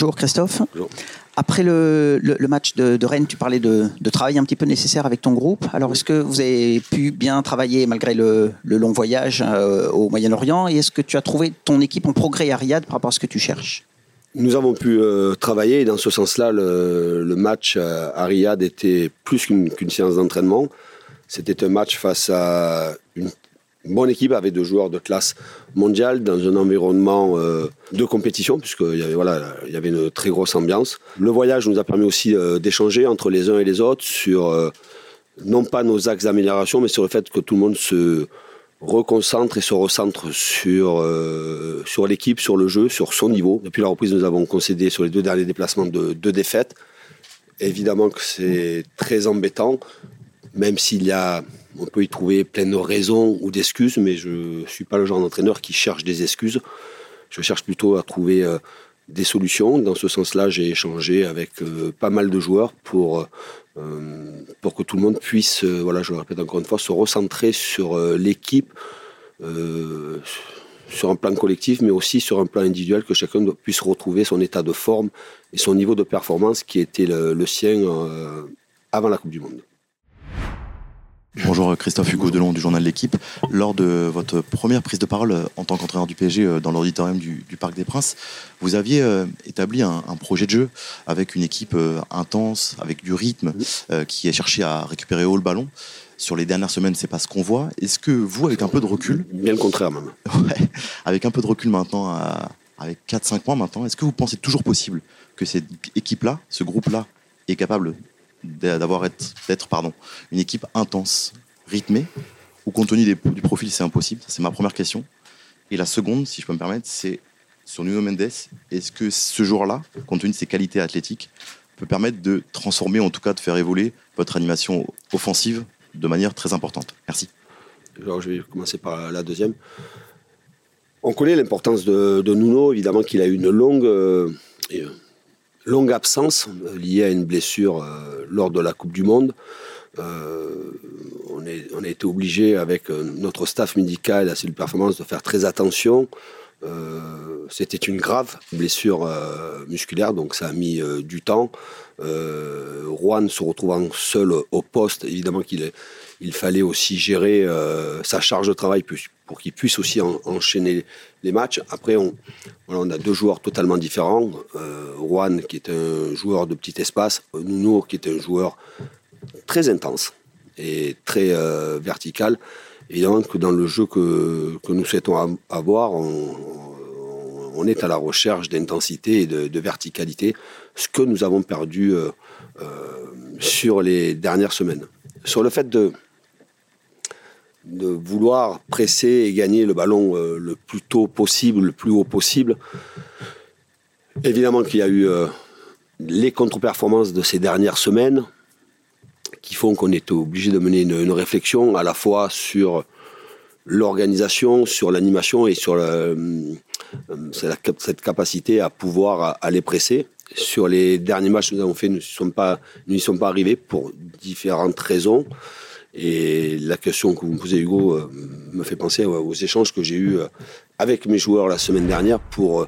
Bonjour Christophe. Bonjour. Après le, match de, Rennes, tu parlais de, travail un petit peu nécessaire avec ton groupe. Alors est-ce que vous avez pu bien travailler malgré le, long voyage euh, au Moyen-Orient? Et est-ce que tu as trouvé ton équipe en progrès à Riyad par rapport à ce que tu cherches? Nous avons pu euh, travailler et dans ce sens-là, le, match à Riyad était plus qu'une séance d'entraînement. C'était un match face à bonne équipe avec deux joueurs de classe mondiale dans un environnement euh, de compétition, puisqu'il y, avait, il y avait une très grosse ambiance. Le voyage nous a permis aussi euh, d'échanger entre les uns et les autres sur, euh, non pas nos axes d'amélioration, mais sur le fait que tout le monde se reconcentre et se recentre sur, sur l'équipe, sur le jeu, sur son niveau. Depuis la reprise, nous avons concédé sur les deux derniers déplacements de deux défaites. Évidemment que c'est très embêtant, même s'il y a on peut y trouver plein de raisons ou d'excuses, mais je ne suis pas le genre d'entraîneur qui cherche des excuses. Je cherche plutôt à trouver euh, des solutions. Dans ce sens-là, j'ai échangé avec euh, pas mal de joueurs pour, euh, pour que tout le monde puisse, voilà, je le répète encore une fois, se recentrer sur l'équipe, sur un plan collectif, mais aussi sur un plan individuel, que chacun puisse retrouver son état de forme et son niveau de performance qui était le sien avant la Coupe du Monde. Bonjour Christophe Hugo Delon du journal L'équipe. Lors de votre première prise de parole euh, en tant qu'entraîneur du PSG euh, dans l'auditorium du, Parc des Princes, vous aviez euh, établi un, projet de jeu avec une équipe intense, avec du rythme, qui a cherché à récupérer haut le ballon. Sur les dernières semaines, c'est pas ce qu'on voit. Est-ce que vous, avec un peu de recul, bien le contraire même, avec un peu de recul maintenant, avec 4-5 mois maintenant, est-ce que vous pensez toujours possible que cette équipe-là, ce groupe-là, est capable d'avoir d'être pardon une équipe intense, rythmée, ou compte tenu du profil c'est impossible. C'est ma première question. Et la seconde, si je peux me permettre, c'est sur Nuno Mendes. Est-ce que ce jour-là, compte tenu de ses qualités athlétiques, peut permettre de transformer, en tout cas de faire évoluer votre animation offensive de manière très importante? Merci. Alors, je vais commencer par la deuxième. On connaît l'importance de, Nuno, évidemment qu'il a eu une longue euh, longue absence euh, liée à une blessure euh, lors de la Coupe du Monde. Euh, on, a été obligé avec notre staff médical et la cellule performance de faire très attention. C'était une grave blessure musculaire, donc ça a mis du temps. Juan se retrouvant seul au poste, évidemment qu'il il fallait aussi gérer sa charge de travail pour qu'il puisse aussi enchaîner les matchs. Après, on, on a deux joueurs totalement différents. Euh, Juan, qui est un joueur de petit espace, Nuno, qui est un joueur très intense et très euh, vertical. Évidemment que dans le jeu que, que nous souhaitons avoir, on, est à la recherche d'intensité et de, de, verticalité, ce que nous avons perdu euh, euh sur les dernières semaines. Sur le fait de, de vouloir presser et gagner le ballon euh, le plus tôt possible, le plus haut possible. Évidemment qu'il y a eu euh, les contre-performances de ces dernières semaines qui font qu'on est obligé de mener une, réflexion à la fois sur l'organisation, sur l'animation et sur euh, cette capacité à pouvoir aller presser. Sur les derniers matchs que nous avons fait, nous n'y sommes pas arrivés pour différentes raisons. Et la question que vous me posez, Hugo, euh, me fait penser aux échanges que j'ai eus euh, avec mes joueurs la semaine dernière pour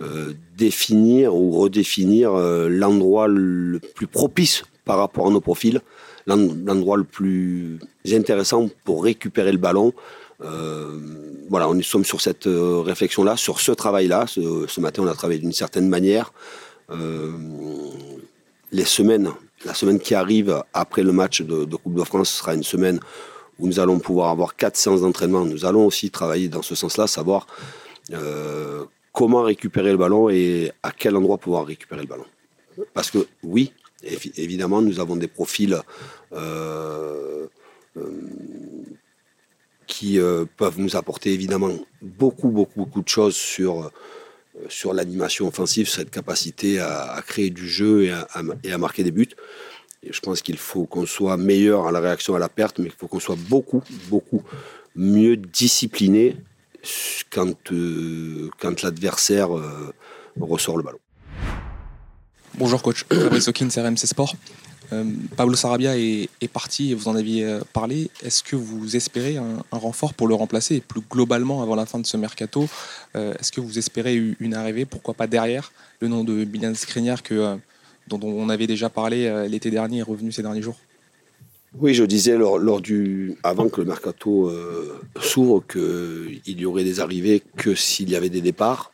euh, définir ou redéfinir l'endroit le plus propice par rapport à nos profils, l'endroit le plus intéressant pour récupérer le ballon. voilà, on sommes sur cette réflexion-là, sur ce travail-là. Ce, ce, matin, on a travaillé d'une certaine manière. les semaines la semaine qui arrive après le match de, Coupe de France sera une semaine où nous allons pouvoir avoir quatre séances d'entraînement. Nous allons aussi travailler dans ce sens-là, savoir euh, comment récupérer le ballon et à quel endroit pouvoir récupérer le ballon. Parce que oui, évidemment, nous avons des profils euh, euh, qui peuvent nous apporter évidemment beaucoup, beaucoup, beaucoup de choses sur sur l'animation offensive, cette capacité à, créer du jeu et à, marquer des buts. Et je pense qu'il faut qu'on soit meilleur à la réaction à la perte, mais il faut qu'on soit beaucoup, beaucoup mieux discipliné quand, euh, quand l'adversaire euh, ressort le ballon. Bonjour coach, Fabrice Hawkins, RMC Sport. Pablo Sarabia est, parti et vous en aviez parlé. Est-ce que vous espérez un, renfort pour le remplacer plus globalement, avant la fin de ce mercato, est-ce que vous espérez une arrivée? Pourquoi pas derrière? Le nom de Milan Skriniar dont on avait déjà parlé l'été dernier est revenu ces derniers jours oui, je disais lors, du, avant que le mercato euh, s'ouvre qu'il y aurait des arrivées que s'il y avait des départs.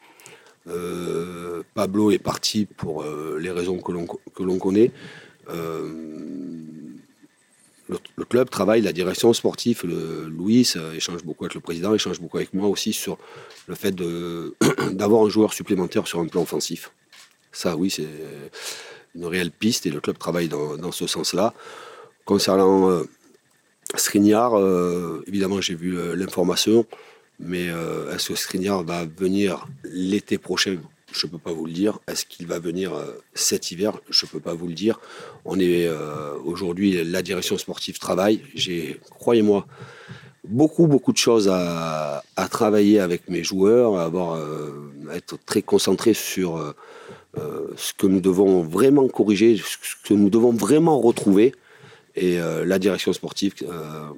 Euh, Pablo est parti pour euh, les raisons que l'on connaît. Le, club travaille, la direction sportive, le, Louis échange beaucoup avec le président, échange beaucoup avec moi aussi sur le fait d'avoir un joueur supplémentaire sur un plan offensif. Ça, oui, c'est une réelle piste et le club travaille dans ce sens-là. Concernant euh, euh, évidemment, j'ai vu euh, l'information, mais euh, est-ce que Skriniar va venir l'été prochain? Je ne peux pas vous le dire. Est-ce qu'il va venir cet hiver? Je ne peux pas vous le dire. On est aujourd'hui, la direction sportive travaille. J'ai, croyez-moi, beaucoup, beaucoup de choses à, travailler avec mes joueurs, à, à être très concentré sur ce que nous devons vraiment corriger, ce que nous devons vraiment retrouver. Et euh, la direction sportive, euh,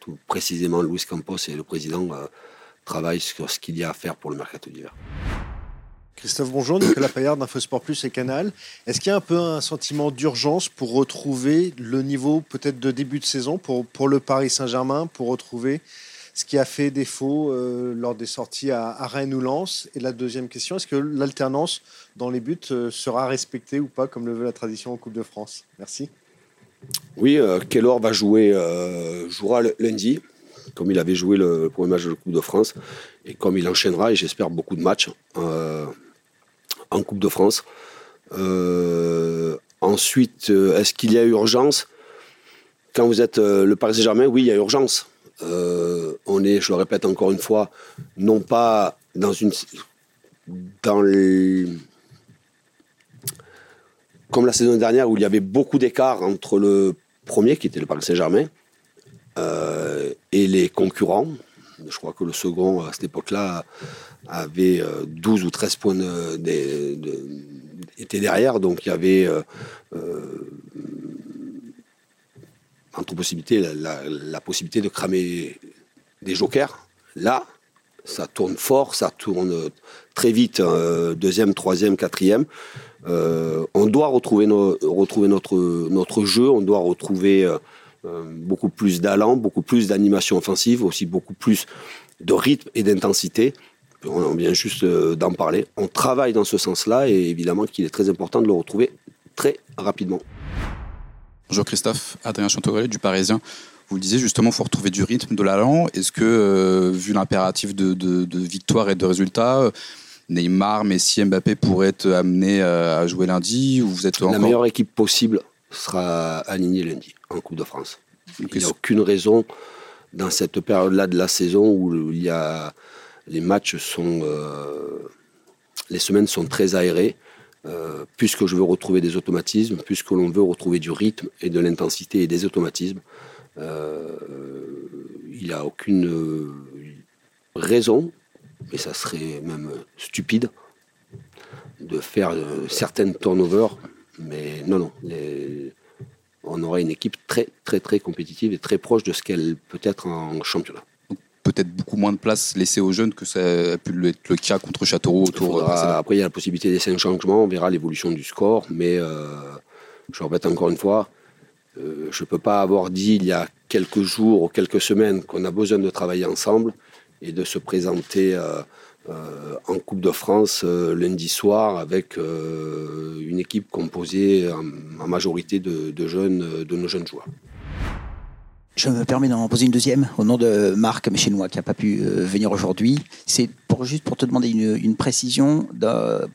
tout précisément Luis Campos et le président, euh, travaillent sur ce qu'il y a à faire pour le mercato d'hiver. Christophe, bonjour. Nicolas Payard d'InfoSport Plus et Canal. Est-ce qu'il y a un peu un sentiment d'urgence pour retrouver le niveau peut-être de début de saison pour, le Paris Saint-Germain, pour retrouver ce qui a fait défaut lors des sorties à, Rennes ou Lens? Et la deuxième question, est-ce que l'alternance dans les buts sera respectée ou pas, comme le veut la tradition en Coupe de France? Merci. Oui, euh, Kellor va jouer, euh, jouera lundi, comme il avait joué le premier match de la Coupe de France, et comme il enchaînera, et j'espère beaucoup de matchs euh, en Coupe de France. ensuite, est-ce qu'il y a urgence? Quand vous êtes le Paris Saint-Germain, oui, il y a urgence. on est, je le répète encore une fois, non pas dans une dans comme la saison dernière où il y avait beaucoup d'écart entre le premier, qui était le Paris Saint-Germain, euh, et les concurrents. Je crois que le second, à cette époque-là, avait 12 euh, ou 13 points de, était derrière. Donc il y avait euh, entre possibilités la, possibilité de cramer des jokers. Là, ça tourne fort, ça tourne très vite, deuxième, troisième, quatrième. Euh, on doit retrouver, retrouver notre, notre jeu, on doit retrouver euh, euh, beaucoup plus d'allant, beaucoup plus d'animation offensive, aussi beaucoup plus de rythme et d'intensité. On vient juste d'en parler. On travaille dans ce sens-là et évidemment qu'il est très important de le retrouver très rapidement. Bonjour Christophe, Adrien Chantorelli du Parisien. Vous le disiez justement, il faut retrouver du rythme, de l'allant. Est-ce que, vu l'impératif de, de, victoire et de résultats, Neymar, Messi, Mbappé pourraient être amenés euh, à jouer lundi ou vous êtes La meilleure équipe possible sera alignée lundi en Coupe de France. il n'y a aucune raison dans cette période-là de la saison où il y a les matchs sont euh, les semaines sont très aérées. Euh, puisque je veux retrouver des automatismes, puisque l'on veut retrouver du rythme et de l'intensité et des automatismes, il n'y a aucune raison mais ça serait même stupide de faire euh, certaines turnovers. Mais non, non, on aurait une équipe très, très, très compétitive et très proche de ce qu'elle peut être en championnat. Peut-être beaucoup moins de place laissée aux jeunes que ça a pu être le cas contre Châteauroux autour. après, il y a la possibilité d'essayer un changement, on verra l'évolution du score, mais euh, je répète encore une fois, euh, je ne peux pas avoir dit il y a quelques jours ou quelques semaines qu'on a besoin de travailler ensemble et de se présenter euh, euh, en Coupe de France lundi soir avec une équipe composée en, majorité de, jeunes, de nos jeunes joueurs. Je me permets d'en poser une deuxième au nom de Marc Méchinois qui n'a pas pu venir aujourd'hui. C'est pour, juste pour te demander une, précision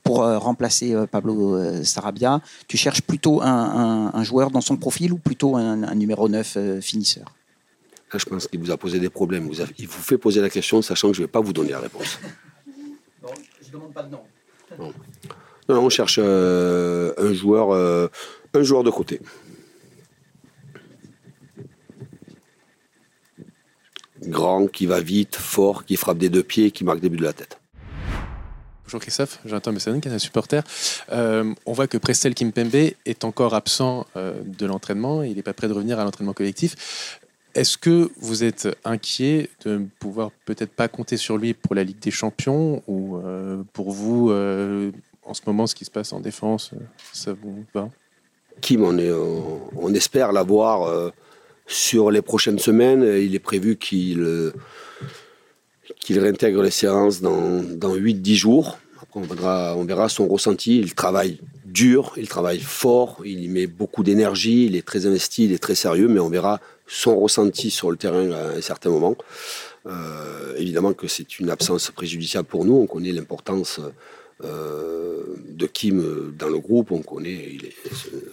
pour remplacer Pablo Sarabia. Tu cherches plutôt un, joueur dans son profil ou plutôt un, un numéro 9 finisseur? Je pense qu'il vous a posé des problèmes. il vous fait poser la question, sachant que je ne vais pas vous donner la réponse. Non, je ne demande pas de nom. Non. on cherche euh, un, joueur, euh, un joueur de côté. Grand, qui va vite, fort, qui frappe des deux pieds, qui marque des buts de la tête. Bonjour Christophe, Jonathan Messalon, Canal Supporter. Euh, on voit que Prestel Kimpembe est encore absent euh, de l'entraînement, il n'est pas prêt de revenir à l'entraînement collectif. Est-ce que vous êtes inquiet de ne pouvoir peut-être pas compter sur lui pour la Ligue des Champions ou euh, pour vous, en ce moment, ce qui se passe en défense, ça vous va? Kim, on, est, on, on espère l'avoir sur les prochaines semaines. Il est prévu qu'il euh, qu'il réintègre les séances dans, dans 8-10 jours. Après, on verra, on verra son ressenti. Il travaille dur, il travaille fort, il y met beaucoup d'énergie, il est très investi, il est très sérieux, mais on verra son ressenti sur le terrain à un certain moment. Euh, évidemment que c'est une absence préjudiciable pour nous. On connaît l'importance euh, de Kim euh, dans le groupe, on connaît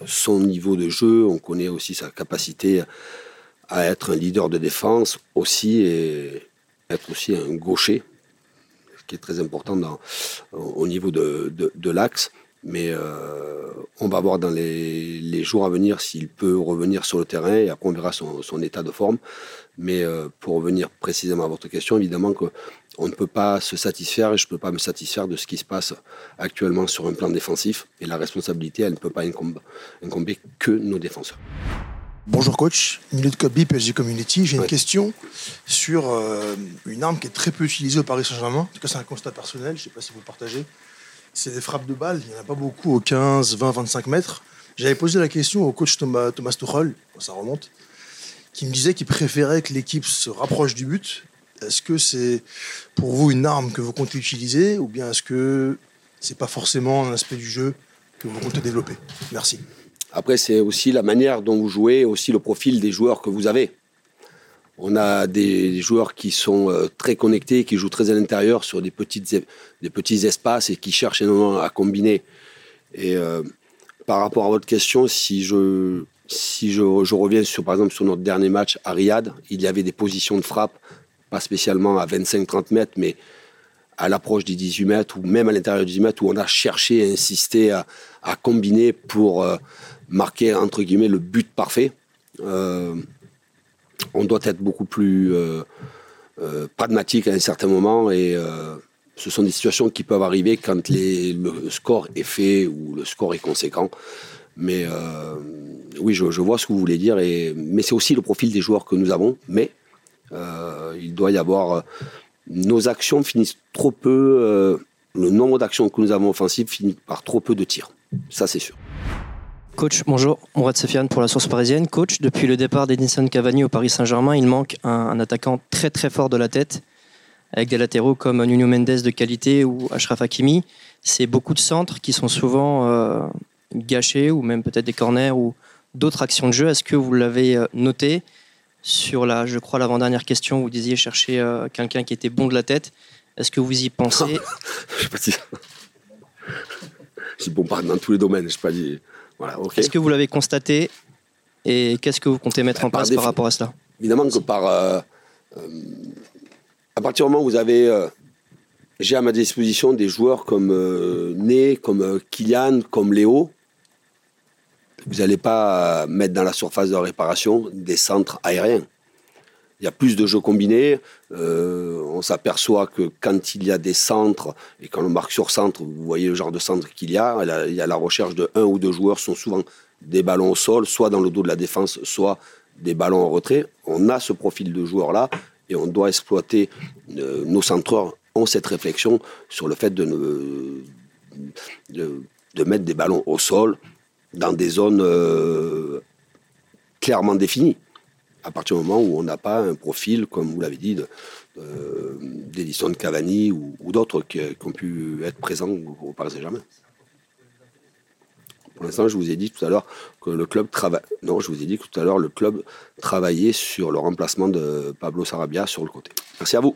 son niveau de jeu, on connaît aussi sa capacité à être un leader de défense aussi et être aussi un gaucher, ce qui est très important au niveau de, de- de l'axe. Mais euh, on va voir dans les, les jours à venir s'il peut revenir sur le terrain et après on verra son, son état de forme. Mais euh, pour revenir précisément à votre question, évidemment que on ne peut pas se satisfaire et je ne peux pas me satisfaire de ce qui se passe actuellement sur un plan défensif. Et la responsabilité, elle ne peut pas incombe- incomber que nos défenseurs. Bonjour coach, Milieu de Kobe, PSG Community. J'ai une Ouais. question sur euh, une arme qui est très peu utilisée au Paris Saint-Germain. En tout cas, c'est un constat personnel, je ne sais pas si vous le partagez. C'est des frappes de balles, il n'y en a pas beaucoup aux 15, 20, 25 mètres. J'avais posé la question au coach Thomas, Thomas ça remonte, qui me disait qu'il préférait que l'équipe se rapproche du but. Est-ce que c'est pour vous une arme que vous comptez utiliser ou bien est-ce que c'est pas forcément un aspect du jeu que vous comptez développer? Merci. Après, c'est aussi la manière dont vous jouez, aussi le profil des joueurs que vous avez. On a des joueurs qui sont euh, très connectés, qui jouent très à l'intérieur sur des, petites, e- petits espaces et qui cherchent énormément à combiner. Et euh, par rapport à votre question, si je, reviens sur, par exemple, sur notre dernier match à Riyad, il y avait des positions de frappe, pas spécialement à 25-30 mètres, mais à l'approche des 18 mètres ou même à l'intérieur des 18 mètres où on a cherché à insister à, combiner pour euh, marquer entre guillemets le but parfait. On doit être beaucoup plus euh, euh, pragmatique à un certain moment et euh, ce sont des situations qui peuvent arriver quand le score est fait ou le score est conséquent. Mais oui, je, vois ce que vous voulez dire, et, mais c'est aussi le profil des joueurs que nous avons. Mais il doit y avoir. nos actions finissent trop peu. le nombre d'actions que nous avons offensives finit par trop peu de tirs. Ça, c'est sûr. Coach, bonjour, Mourad Sofiane pour la source parisienne. Coach, depuis le départ d'Edinson Cavani au Paris Saint-Germain, il manque un, attaquant très très fort de la tête, avec des latéraux comme Nuno Mendes de qualité ou Ashraf Hakimi. C'est beaucoup de centres qui sont souvent euh, gâchés, ou même peut-être des corners ou d'autres actions de jeu. Est-ce que vous l'avez euh, noté sur la, je crois, l'avant-dernière question, vous disiez chercher euh, quelqu'un qui était bon de la tête. Est-ce que vous y pensez? Je sais pas si. Bon, pas dans tous les domaines. Je sais pas dit. Voilà. Est-ce que vous l'avez constaté et qu'est-ce que vous comptez mettre en Par place par rapport à cela? Évidemment que par. euh, euh, à partir du moment où vous avez. euh, j'ai à ma disposition des joueurs comme Né, comme Kylian, comme Léo. Vous n'allez pas mettre dans la surface de réparation des centres aériens. Il y a plus de jeux combinés. euh, on s'aperçoit que quand il y a des centres et quand on marque sur centre, vous voyez le genre de centre qu'il y a. Il y a la recherche de un ou deux joueurs, sont souvent des ballons au sol, soit dans le dos de la défense, soit des ballons en retrait. On a ce profil de joueur-là et on doit exploiter. euh, nos centreurs ont cette réflexion sur le fait de mettre des ballons au sol dans des zones euh, clairement définies. À partir du moment où on n'a pas un profil, comme vous l'avez dit, de- d'Edison Cavani ou, d'autres qui, ont pu être présents au, au Paris Saint-Germain. Pour l'instant, je vous ai dit tout à l'heure que le club travaille. Non, je vous ai dit tout à l'heure le club travaillait sur le remplacement de Pablo Sarabia sur le côté. Merci à vous.